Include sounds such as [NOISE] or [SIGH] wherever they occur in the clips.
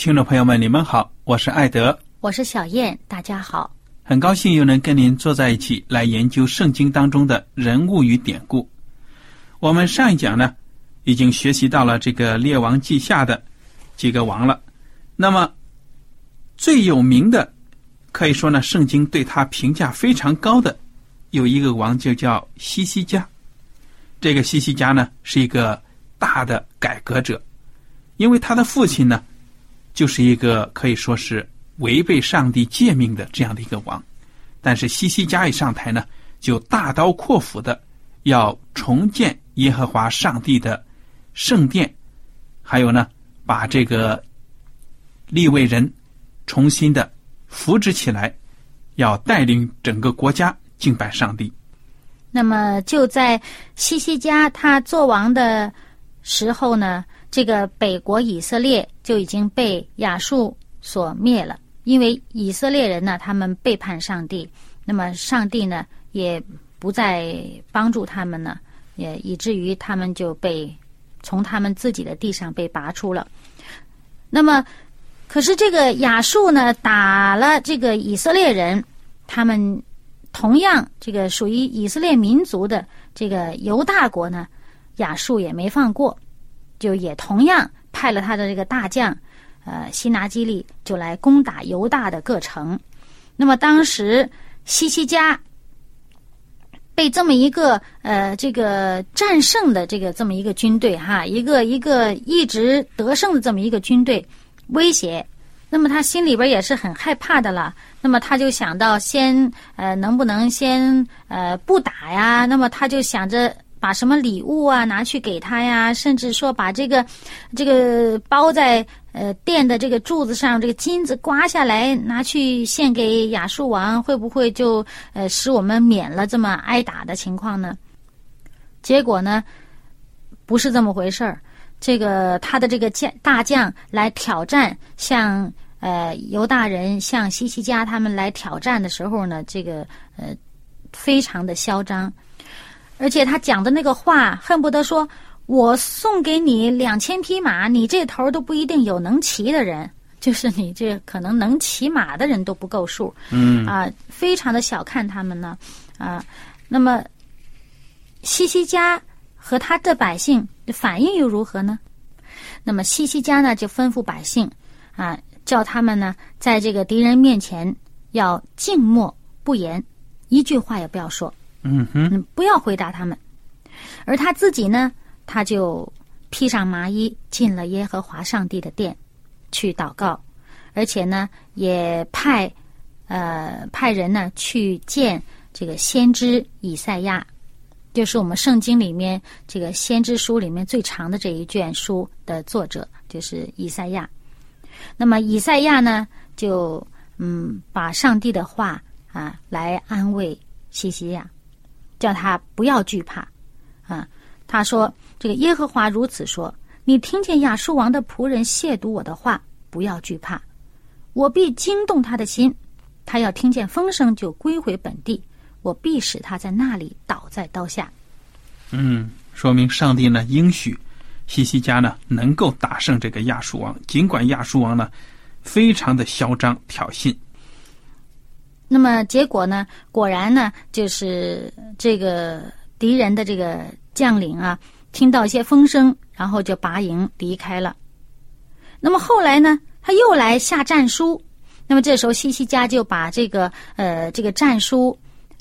听众朋友们，你们好，我是艾德，我是小燕，大家好，很高兴又能跟您坐在一起来研究圣经当中的人物与典故。我们上一讲呢，已经学习到了这个列王记下的几个王了。那么最有名的，可以说呢，圣经对他评价非常高的有一个王，就叫西西家。这个西西家呢，是一个大的改革者，因为他的父亲呢。就是一个可以说是违背上帝诫命的这样的一个王，但是西西家一上台呢，就大刀阔斧的要重建耶和华上帝的圣殿，还有呢，把这个立位人重新的扶植起来，要带领整个国家敬拜上帝。那么就在西西家他做王的时候呢。这个北国以色列就已经被亚述所灭了，因为以色列人呢，他们背叛上帝，那么上帝呢也不再帮助他们呢，也以至于他们就被从他们自己的地上被拔出了。那么，可是这个亚述呢打了这个以色列人，他们同样这个属于以色列民族的这个犹大国呢，亚述也没放过。就也同样派了他的这个大将，呃，西拿基利就来攻打犹大的各城。那么当时西西家被这么一个呃这个战胜的这个这么一个军队哈，一个一个一直得胜的这么一个军队威胁，那么他心里边也是很害怕的了。那么他就想到先呃能不能先呃不打呀？那么他就想着。把什么礼物啊拿去给他呀？甚至说把这个，这个包在呃殿的这个柱子上，这个金子刮下来拿去献给亚述王，会不会就呃使我们免了这么挨打的情况呢？结果呢，不是这么回事儿。这个他的这个将大将来挑战，向呃犹大人向西西家他们来挑战的时候呢，这个呃非常的嚣张。而且他讲的那个话，恨不得说：“我送给你两千匹马，你这头都不一定有能骑的人，[LAUGHS] 就是你这可能能骑马的人都不够数。”嗯啊，非常的小看他们呢啊。那么西西家和他的百姓反应又如何呢？那么西西家呢，就吩咐百姓啊，叫他们呢，在这个敌人面前要静默不言，一句话也不要说。嗯哼，不要回答他们。而他自己呢，他就披上麻衣，进了耶和华上帝的殿去祷告，而且呢，也派呃派人呢去见这个先知以赛亚，就是我们圣经里面这个先知书里面最长的这一卷书的作者，就是以赛亚。那么以赛亚呢，就嗯把上帝的话啊来安慰西西亚。叫他不要惧怕。啊，他说：“这个耶和华如此说：你听见亚述王的仆人亵渎我的话，不要惧怕，我必惊动他的心，他要听见风声就归回本地，我必使他在那里倒在刀下。”嗯，说明上帝呢应许西西家呢能够打胜这个亚述王，尽管亚述王呢非常的嚣张挑衅。那么结果呢？果然呢，就是这个敌人的这个将领啊，听到一些风声，然后就拔营离开了。那么后来呢，他又来下战书。那么这时候西西家就把这个呃这个战书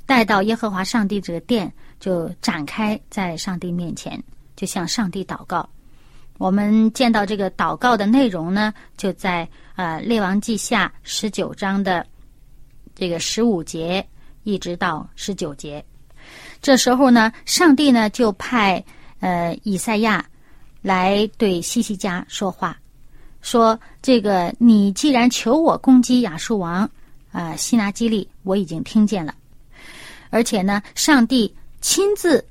带到耶和华上帝这个殿，就展开在上帝面前，就向上帝祷告。我们见到这个祷告的内容呢，就在呃列王记下十九章的。这个十五节一直到十九节，这时候呢，上帝呢就派呃以赛亚来对西西家说话，说：“这个你既然求我攻击亚述王啊西拿基利，我已经听见了，而且呢，上帝亲自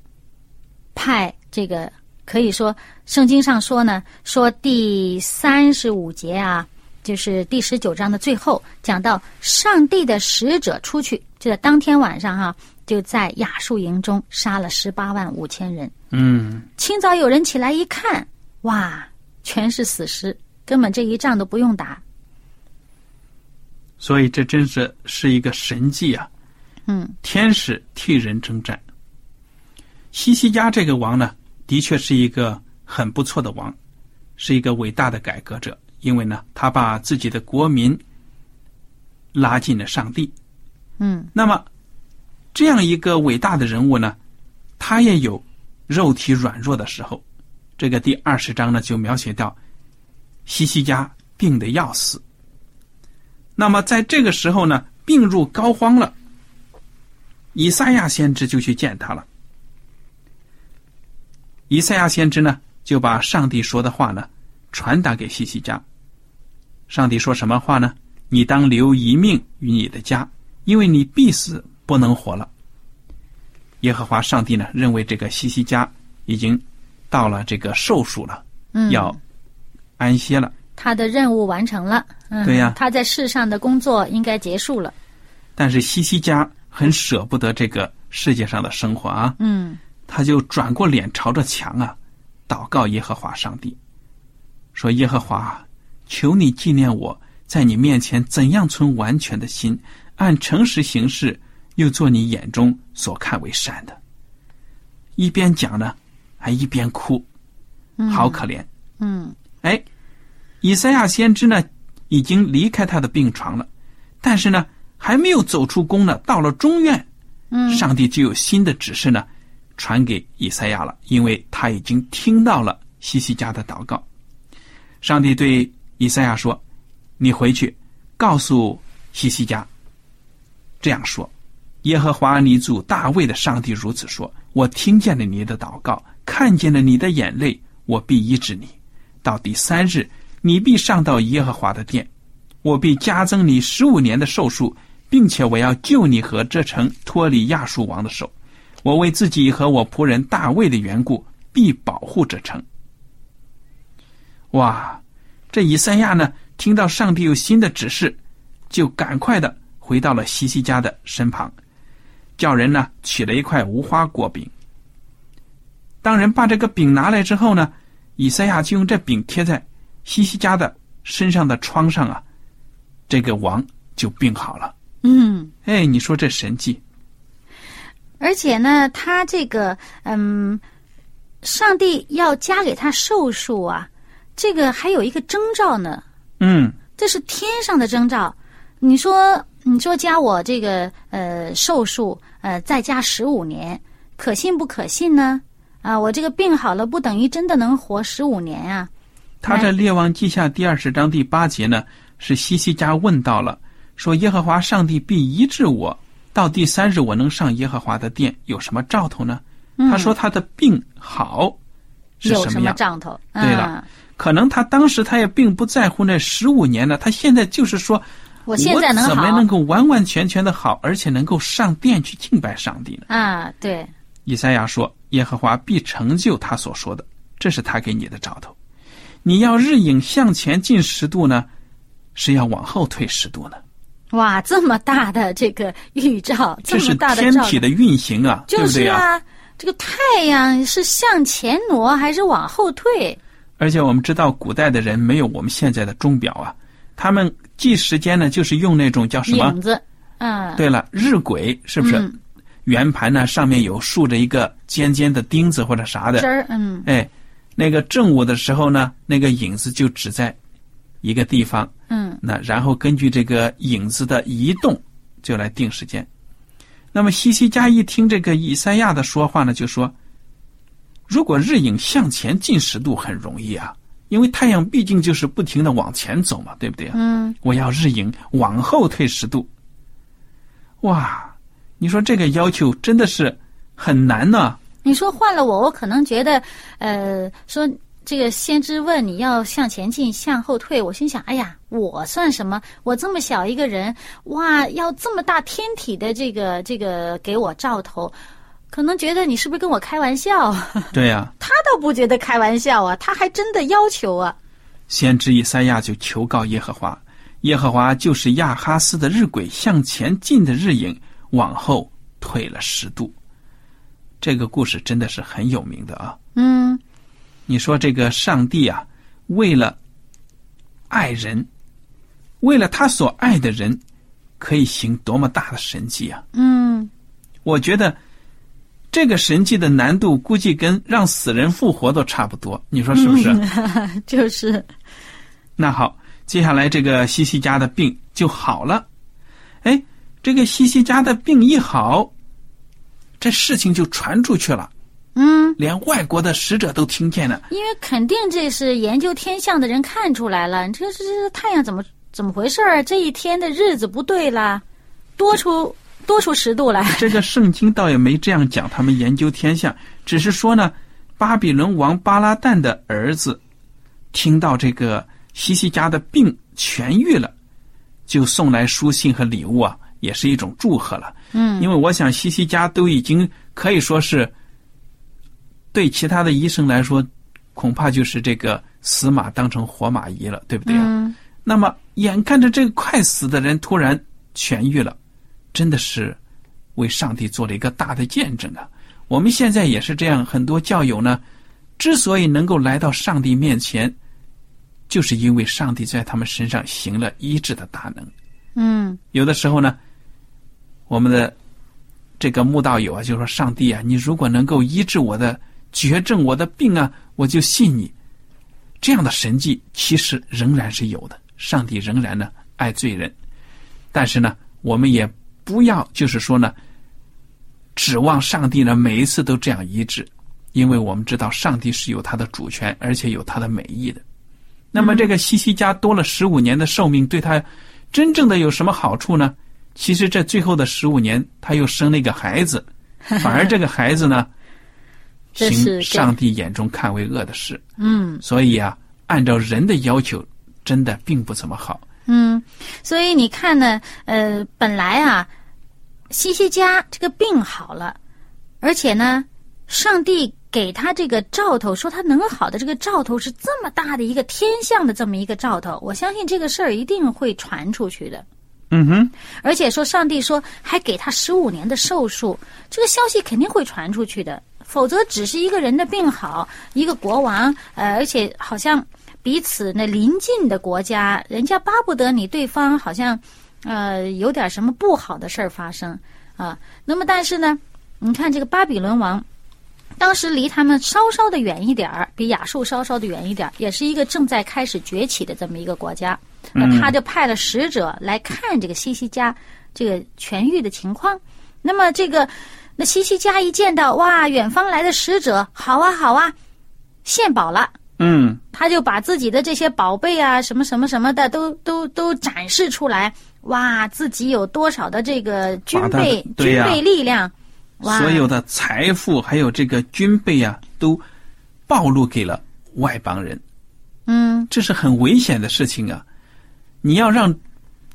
派这个，可以说圣经上说呢，说第三十五节啊。”就是第十九章的最后讲到，上帝的使者出去，就在当天晚上哈，就在亚述营中杀了十八万五千人。嗯，清早有人起来一看，哇，全是死尸，根本这一仗都不用打。所以这真是是一个神迹啊！嗯，天使替人征战。西西家这个王呢，的确是一个很不错的王，是一个伟大的改革者。因为呢，他把自己的国民拉进了上帝。嗯，那么这样一个伟大的人物呢，他也有肉体软弱的时候。这个第二十章呢，就描写到西西家病得要死。那么在这个时候呢，病入膏肓了。以赛亚先知就去见他了。以赛亚先知呢，就把上帝说的话呢传达给西西家。上帝说什么话呢？你当留一命于你的家，因为你必死不能活了。耶和华上帝呢，认为这个西西家已经到了这个寿数了，要安歇了。他的任务完成了，对呀，他在世上的工作应该结束了。但是西西家很舍不得这个世界上的生活啊，嗯，他就转过脸朝着墙啊，祷告耶和华上帝，说：“耶和华。”求你纪念我在你面前怎样存完全的心，按诚实行事，又做你眼中所看为善的。一边讲呢，还一边哭，好可怜。嗯，哎，以赛亚先知呢，已经离开他的病床了，但是呢，还没有走出宫呢，到了中院，嗯，上帝就有新的指示呢，传给以赛亚了，因为他已经听到了西西家的祷告，上帝对。以赛亚说：“你回去，告诉西西家，这样说：耶和华你主大卫的上帝如此说：我听见了你的祷告，看见了你的眼泪，我必医治你。到第三日，你必上到耶和华的殿，我必加增你十五年的寿数，并且我要救你和这城脱离亚述王的手。我为自己和我仆人大卫的缘故，必保护这城。”哇！这以赛亚呢，听到上帝有新的指示，就赶快的回到了西西家的身旁，叫人呢取了一块无花果饼。当人把这个饼拿来之后呢，以赛亚就用这饼贴在西西家的身上的疮上啊，这个王就病好了。嗯，哎，你说这神迹？而且呢，他这个嗯，上帝要加给他寿数啊。这个还有一个征兆呢，嗯，这是天上的征兆。你说，你说加我这个呃寿数，呃再加十五年，可信不可信呢？啊，我这个病好了，不等于真的能活十五年啊。他在《列王记下》第二十章第八节呢，是西西家问到了，说耶和华上帝必医治我，到第三日我能上耶和华的殿，有什么兆头呢？他说他的病好是什有么兆头？对了。可能他当时他也并不在乎那十五年呢，他现在就是说，我现在能怎么能够完完全全的好，而且能够上殿去敬拜上帝呢？啊，对，以赛亚说：“耶和华必成就他所说的，这是他给你的兆头。你要日影向前进十度呢，是要往后退十度呢？哇，这么大的这个预兆，这是么大的天体的运行啊，对就是？啊，这个太阳是向前挪还是往后退？而且我们知道，古代的人没有我们现在的钟表啊，他们计时间呢，就是用那种叫什么？影子，嗯，对了，日晷是不是？嗯圆盘呢上面有竖着一个尖尖的钉子或者啥的针，儿，嗯哎，那个正午的时候呢，那个影子就只在一个地方，嗯那然后根据这个影子的移动，就来定时间。那么西西家一听这个以赛亚的说话呢，就说：如果日影向前进十度很容易啊，因为太阳毕竟就是不停的往前走嘛，对不对啊？嗯，我要日影往后退十度。哇，你说这个要求真的是很难呢、你说换了我，我可能觉得，呃，说这个先知问你要向前进、向后退，我心想，哎呀，我算什么？我这么小一个人，哇，要这么大天体的这个这个给我照头，可能觉得你是不是跟我开玩笑？[LAUGHS] 对呀、他倒不觉得开玩笑啊，他还真的要求啊。先知以赛亚就求告耶和华，耶和华就是亚哈斯的日晷向前进的日影往后退了十度。这个故事真的是很有名的啊！嗯你说这个上帝啊，为了爱人，为了他所爱的人，可以行多么大的神迹啊！嗯，我觉得这个神迹的难度估计跟让死人复活都差不多，你说是不是？[LAUGHS] 就是那好，接下来这个西西家的病就好了。哎，这个西西家的病一好，这事情就传出去了，嗯，连外国的使者都听见了。因为肯定这是研究天象的人看出来了，这是这太阳怎么怎么回事儿？这一天的日子不对啦，多出多出十度来。这个圣经倒也没这样讲，他们研究天象，只是说呢，巴比伦王巴拉旦的儿子听到这个西西家的病痊愈了，就送来书信和礼物啊，也是一种祝贺了。嗯，因为我想西西家都已经可以说是对其他的医生来说，恐怕就是这个死马当成活马医了，对不对啊？嗯那么眼看着这个快死的人突然痊愈了，真的是为上帝做了一个大的见证啊！我们现在也是这样，很多教友呢，之所以能够来到上帝面前，就是因为上帝在他们身上行了医治的大能。嗯有的时候呢，我们的这个慕道友啊，就说：“上帝啊，你如果能够医治我的绝症、我的病啊，我就信你。”这样的神迹其实仍然是有的，上帝仍然呢爱罪人，但是呢，我们也不要就是说呢，指望上帝呢每一次都这样医治，因为我们知道上帝是有他的主权，而且有他的美意的。那么这个西西家多了十五年的寿命，对他真正的有什么好处呢？其实这最后的十五年，他又生了一个孩子，[LAUGHS] 反而这个孩子呢，这是行上帝眼中看为恶的事。嗯所以啊，按照人的要求，真的并不怎么好。嗯，所以你看呢，呃，本来啊，西西家这个病好了，而且呢，上帝给他这个兆头，说他能好的这个兆头是这么大的一个天象的这么一个兆头，我相信这个事儿一定会传出去的。嗯哼，而且说上帝说还给他十五年的寿数，这个消息肯定会传出去的。否则只是一个人的病好，一个国王，呃，而且好像彼此那邻近的国家，人家巴不得你对方好像，呃，有点什么不好的事儿发生啊。那么但是呢，你看这个巴比伦王。当时离他们稍稍的远一点儿，比亚述稍稍的远一点儿，也是一个正在开始崛起的这么一个国家。那他就派了使者来看这个西西家这个痊愈的情况。那么这个那西西家一见到哇，远方来的使者，好啊好啊，献宝了。嗯，他就把自己的这些宝贝啊，什么什么什么的，都都都展示出来。哇，自己有多少的这个军备军备力量，哇，所有的财富还有这个军备啊，都暴露给了外邦人，嗯。这是很危险的事情啊！你要让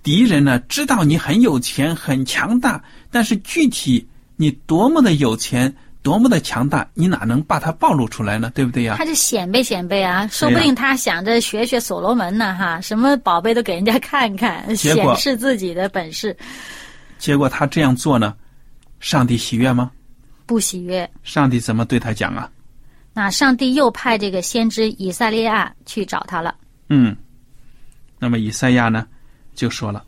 敌人呢知道你很有钱、很强大，但是具体你多么的有钱、多么的强大，你哪能把它暴露出来呢？对不对呀？他就显摆显摆啊，说不定他想着学学所罗门呢，哈，什么宝贝都给人家看看，显示自己的本事。结果他这样做呢，上帝喜悦吗？不喜悦。上帝怎么对他讲啊？那上帝又派这个先知以赛利亚去找他了。嗯，那么以赛亚呢，就说了：“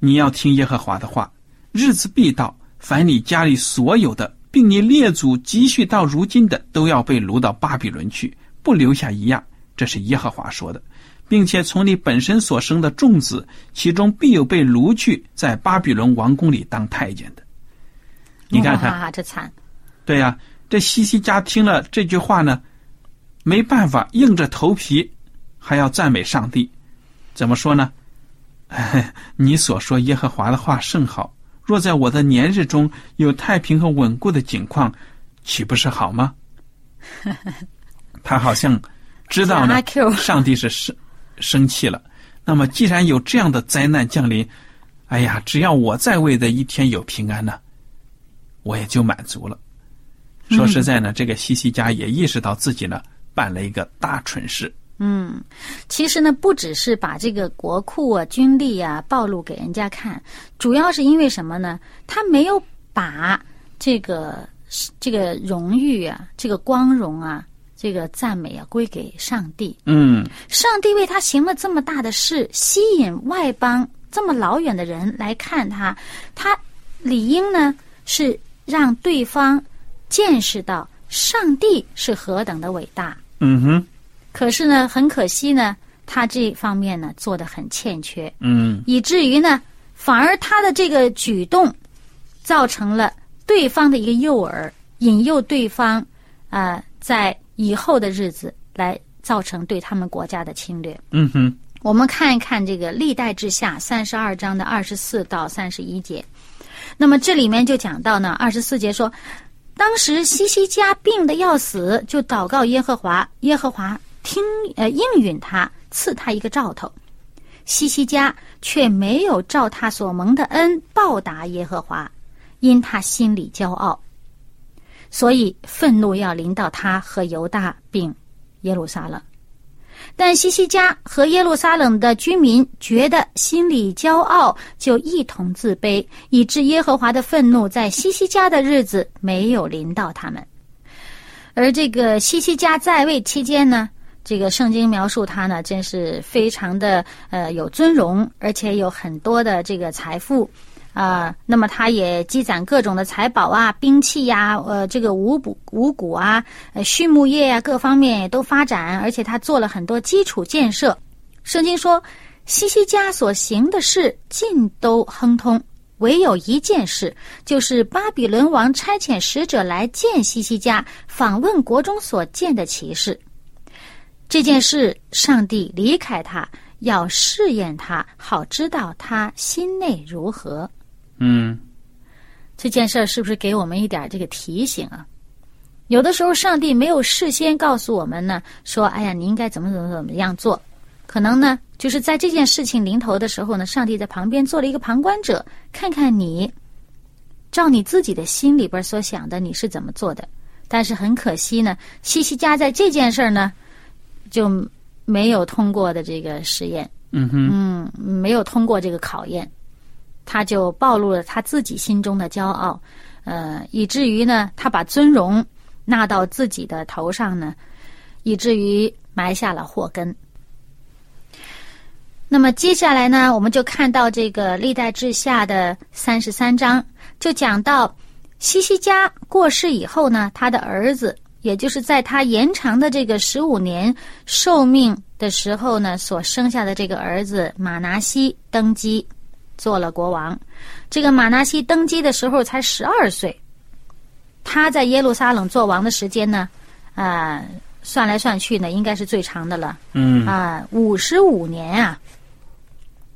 你要听耶和华的话，日子必到，凡你家里所有的，并你列祖积蓄到如今的，都要被掳到巴比伦去，不留下一样。”这是耶和华说的，并且从你本身所生的众子，其中必有被掳去在巴比伦王宫里当太监的。你看看，这惨。对呀。这西西家听了这句话呢，没办法，硬着头皮还要赞美上帝。怎么说呢？[LAUGHS] 你所说耶和华的话甚好。若在我的年日中有太平和稳固的景况，岂不是好吗？[LAUGHS] 他好像知道呢，上帝是生生气了。那么，既然有这样的灾难降临，哎呀，只要我在位的一天有平安呢，我也就满足了。说实在呢，这个西西家也意识到自己呢办了一个大蠢事。嗯，其实呢，不只是把这个国库啊、军力啊暴露给人家看，主要是因为什么呢？他没有把这个这个荣誉啊、这个光荣啊、这个赞美啊归给上帝。嗯，上帝为他行了这么大的事，吸引外邦这么老远的人来看他，他理应呢是让对方。见识到上帝是何等的伟大，嗯哼。可是呢，很可惜呢，他这方面呢做的很欠缺，嗯，以至于呢，反而他的这个举动，造成了对方的一个诱饵，引诱对方啊，在以后的日子来造成对他们国家的侵略。嗯哼。我们看一看这个历代之下三十二章的二十四到三十一节，那么这里面就讲到呢，二十四节说。当时西西家病的要死，就祷告耶和华，耶和华听呃应允他，赐他一个兆头。西西家却没有照他所蒙的恩报答耶和华，因他心里骄傲，所以愤怒要临到他和犹大并耶路撒冷。但西西家和耶路撒冷的居民觉得心里骄傲，就一同自卑，以致耶和华的愤怒在西西家的日子没有临到他们。而这个西西家在位期间呢，这个圣经描述他呢，真是非常的呃有尊荣，而且有很多的这个财富。啊，那么他也积攒各种的财宝啊、兵器呀、呃，这个五谷五谷啊、畜牧业啊，各方面也都发展，而且他做了很多基础建设。圣经说，西西家所行的事尽都亨通，唯有一件事，就是巴比伦王差遣使者来见西西家，访问国中所见的骑士。这件事，上帝离开他，要试验他，好知道他心内如何。嗯，这件事儿是不是给我们一点这个提醒啊？有的时候上帝没有事先告诉我们呢，说：“哎呀，你应该怎么怎么怎么样做。”可能呢，就是在这件事情临头的时候呢，上帝在旁边做了一个旁观者，看看你，照你自己的心里边所想的，你是怎么做的。但是很可惜呢，西西家在这件事儿呢，就没有通过的这个实验。嗯哼，嗯，没有通过这个考验。他就暴露了他自己心中的骄傲，呃，以至于呢，他把尊荣纳到自己的头上呢，以至于埋下了祸根。那么接下来呢，我们就看到这个历代志下的三十三章，就讲到西西家过世以后呢，他的儿子，也就是在他延长的这个十五年寿命的时候呢，所生下的这个儿子马拿西登基。做了国王，这个马纳西登基的时候才十二岁。他在耶路撒冷做王的时间呢，啊，算来算去呢，应该是最长的了。嗯啊，五十五年啊，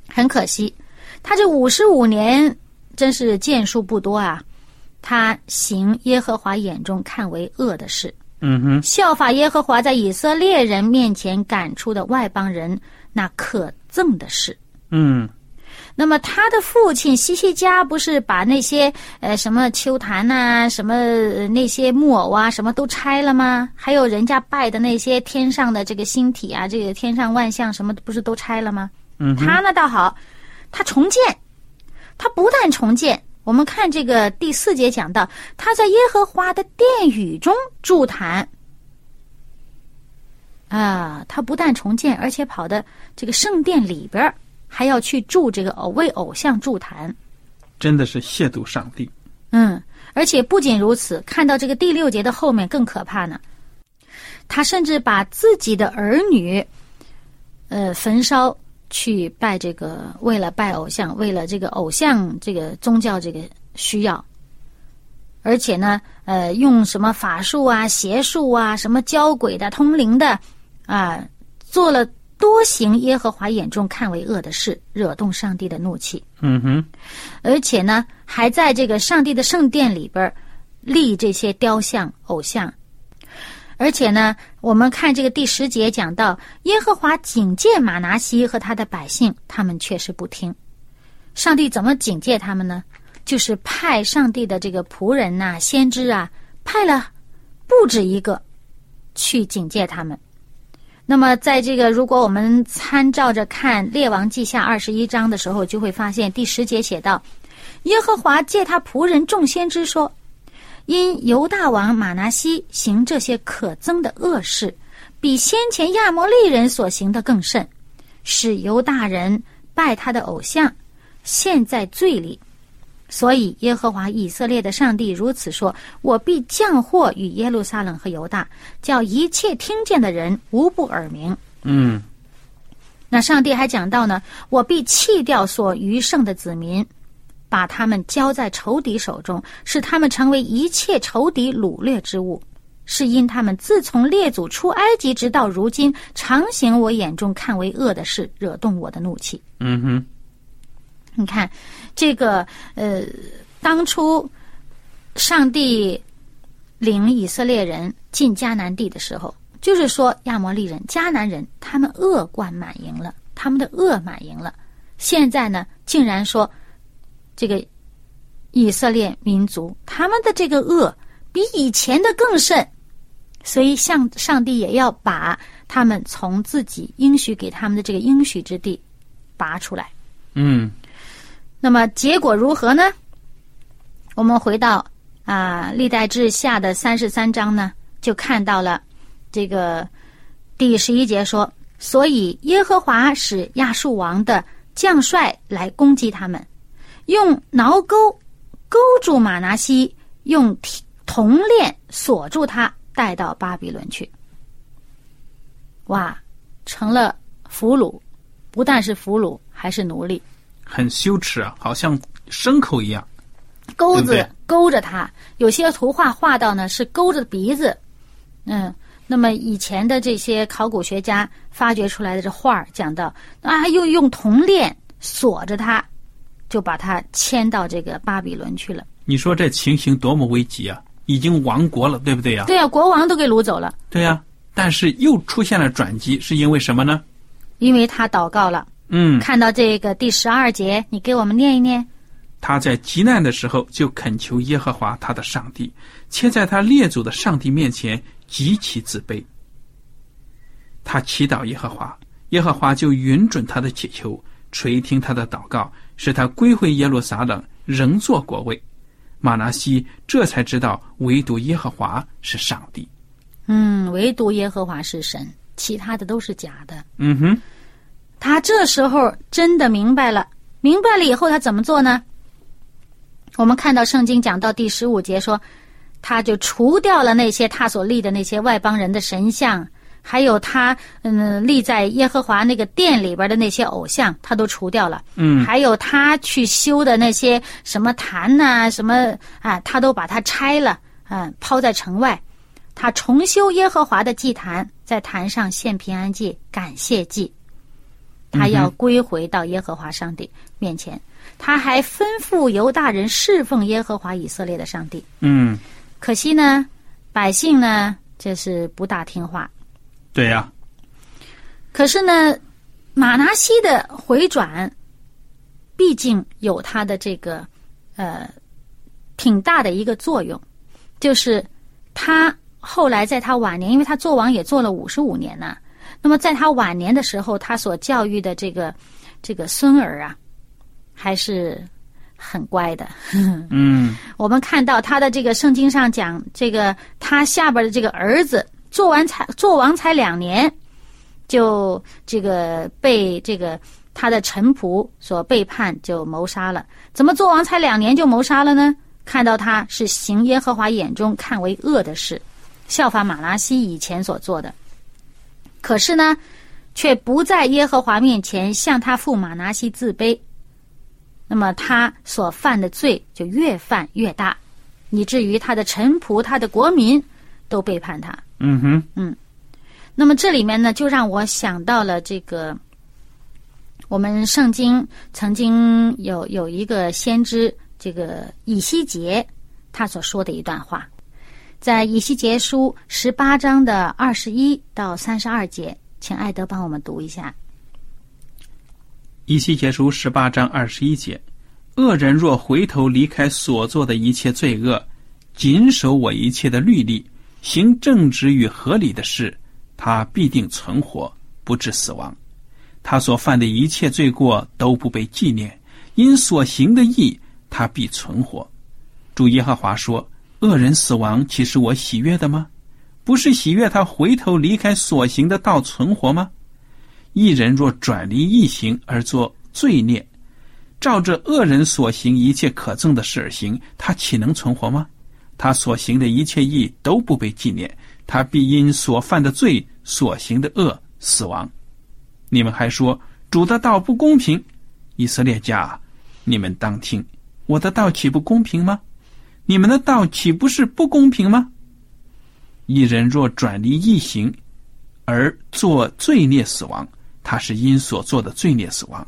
很可惜，他这五十五年真是见数不多啊。他行耶和华眼中看为恶的事，嗯哼，效法耶和华在以色列人面前赶出的外邦人那可憎的事，嗯。那么他的父亲西西家不是把那些呃什么秋坛呐、什么呃那些木偶啊，什么都拆了吗？还有人家拜的那些天上的这个星体啊，这个天上万象什么不是都拆了吗？嗯他呢倒好，他重建，他不但重建，我们看这个第四节讲到，他在耶和华的殿宇中筑坛。啊，他不但重建，而且跑到这个圣殿里边儿，还要去筑这个偶为偶像筑坛。真的是亵渎上帝。嗯，而且不仅如此，看到这个第六节的后面更可怕呢。他甚至把自己的儿女，呃，焚烧去拜这个，为了拜偶像，为了这个偶像这个宗教这个需要，而且呢，呃，用什么法术啊、邪术啊、什么教鬼的、通灵的，啊，做了多行耶和华眼中看为恶的事，惹动上帝的怒气。嗯哼，而且呢，还在这个上帝的圣殿里边立这些雕像、偶像。而且呢，我们看这个第十节讲到，耶和华警戒马拿西和他的百姓，他们确实不听。上帝怎么警戒他们呢？就是派上帝的这个仆人呐、先知啊，派了不止一个去警戒他们。那么，在这个如果我们参照着看《列王记下》二十一章的时候，就会发现第十节写道：“耶和华借他仆人众先知说，因犹大王马拿西行这些可憎的恶事，比先前亚摩利人所行的更甚，使犹大人拜他的偶像，陷在罪里。所以耶和华以色列的上帝如此说：我必降祸与耶路撒冷和犹大，叫一切听见的人无不耳鸣。嗯那上帝还讲到呢，我必弃掉所余剩的子民，把他们交在仇敌手中，使他们成为一切仇敌掳掠之物。是因他们自从列祖出埃及直到如今，常行我眼中看为恶的事，惹动我的怒气。嗯哼，你看，这个呃，当初上帝领以色列人进迦南地的时候，就是说亚摩利人、迦南人他们恶贯满盈了，他们的恶满盈了。现在呢，竟然说这个以色列民族他们的这个恶比以前的更甚，所以向上帝也要把他们从自己应许给他们的这个应许之地拔出来。嗯那么结果如何呢？我们回到啊历代志下的三十三章呢，就看到了这个第十一节说：“所以耶和华使亚述王的将帅来攻击他们，用挠钩勾住马拿西，用铜链锁住他，带到巴比伦去。”哇，成了俘虏，不但是俘虏，还是奴隶。很羞耻啊，好像牲口一样。钩子对不对勾着他，有些图画画到呢是勾着鼻子，嗯，那么以前的这些考古学家发掘出来的这画儿讲到啊，又用铜链锁着它，就把他迁到这个巴比伦去了。你说这情形多么危急啊！已经亡国了，对不对呀、对呀、国王都给掳走了，对呀、但是又出现了转机，是因为什么呢？因为他祷告了。嗯，看到这个第十二节，你给我们念一念。他在极难的时候就恳求耶和华他的上帝，且在他列祖的上帝面前极其自卑。他祈祷耶和华，耶和华就允准他的祈求，垂听他的祷告，使他归回耶路撒冷，仍做国位。马拿西这才知道，唯独耶和华是上帝。嗯，唯独耶和华是神，其他的都是假的。嗯哼，他这时候真的明白了，明白了以后他怎么做呢？我们看到圣经讲到第十五节说，他就除掉了那些他所立的那些外邦人的神像，还有他嗯立在耶和华那个殿里边的那些偶像，他都除掉了。嗯，还有他去修的那些什么坛呐、什么啊，他都把它拆了，啊，抛在城外。他重修耶和华的祭坛，在坛上献平安祭、感谢祭。他要归回到耶和华上帝面前。他还吩咐犹大人侍奉耶和华以色列的上帝。嗯，可惜呢，百姓呢，这是不大听话。对呀、可是呢，马拿西的回转，毕竟有它的这个呃挺大的一个作用，就是他后来在他晚年，因为他做王也做了五十五年呢。那么在他晚年的时候，他所教育的这个这个孙儿啊，还是很乖的。嗯 [LAUGHS] 我们看到他的这个圣经上讲，这个他下边的这个儿子做完才做王才两年，就这个被这个他的臣仆所背叛，就谋杀了。怎么做王才两年就谋杀了呢？看到他是行耶和华眼中看为恶的事，效法马拉西以前所做的。可是呢，却不在耶和华面前向他父马拿西自卑。那么他所犯的罪就越犯越大，以至于他的臣仆、他的国民都背叛他。嗯哼，嗯。那么这里面呢，就让我想到了这个，我们圣经曾经有有一个先知，这个以西结，他所说的一段话，在以西结书十八章的二十一到三十二节，请艾德帮我们读一下。以西结书十八章二十一节：恶人若回头离开所做的一切罪恶，谨守我一切的律例，行正直与合理的事，他必定存活，不致死亡。他所犯的一切罪过都不被纪念，因所行的义，他必存活。主耶和华说：“恶人死亡，岂是我喜悦的吗？不是喜悦他回头离开所行的道存活吗？”一人若转离异行而作罪孽，照着恶人所行一切可憎的事而行，他岂能存活吗？他所行的一切义都不被纪念，他必因所犯的罪、所行的恶死亡。你们还说主的道不公平，以色列家，你们当听，我的道岂不公平吗？你们的道岂不是不公平吗？一人若转离异行，而作罪孽死亡。他是因所做的罪孽死亡。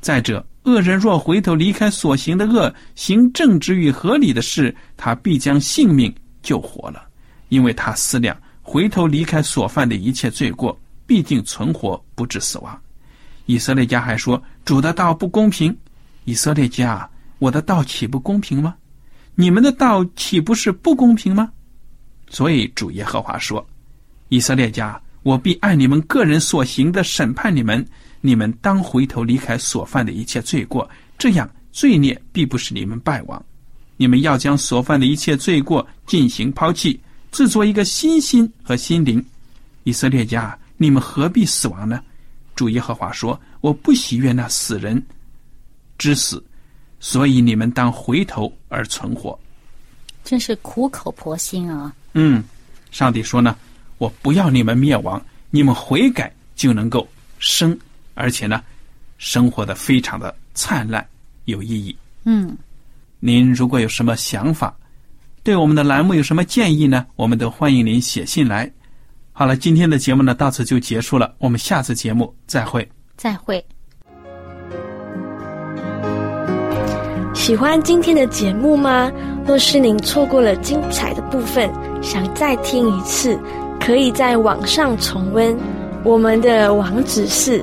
再者，恶人若回头离开所行的恶，行正直与合理的事，他必将性命救活了，因为他思量回头离开所犯的一切罪过，必定存活，不致死亡。以色列家还说主的道不公平。以色列家，我的道岂不公平吗？你们的道岂不是不公平吗？所以主耶和华说：以色列家。我必按你们个人所行的审判你们，你们当回头离开所犯的一切罪过，这样罪孽必不使你们败亡。你们要将所犯的一切罪过进行抛弃，制作一个新心和心灵。以色列家，你们何必死亡呢？主耶和华说：“我不喜悦那死人之死，所以你们当回头而存活。”真是苦口婆心啊！嗯，上帝说呢。我不要你们灭亡，你们悔改就能够生，而且呢，生活的非常的灿烂有意义。嗯，您如果有什么想法，对我们的栏目有什么建议呢？我们都欢迎您写信来。好了，今天的节目呢到此就结束了，我们下次节目再会。再会。喜欢今天的节目吗？若是您错过了精彩的部分，想再听一次。可以在网上重温，我们的网址是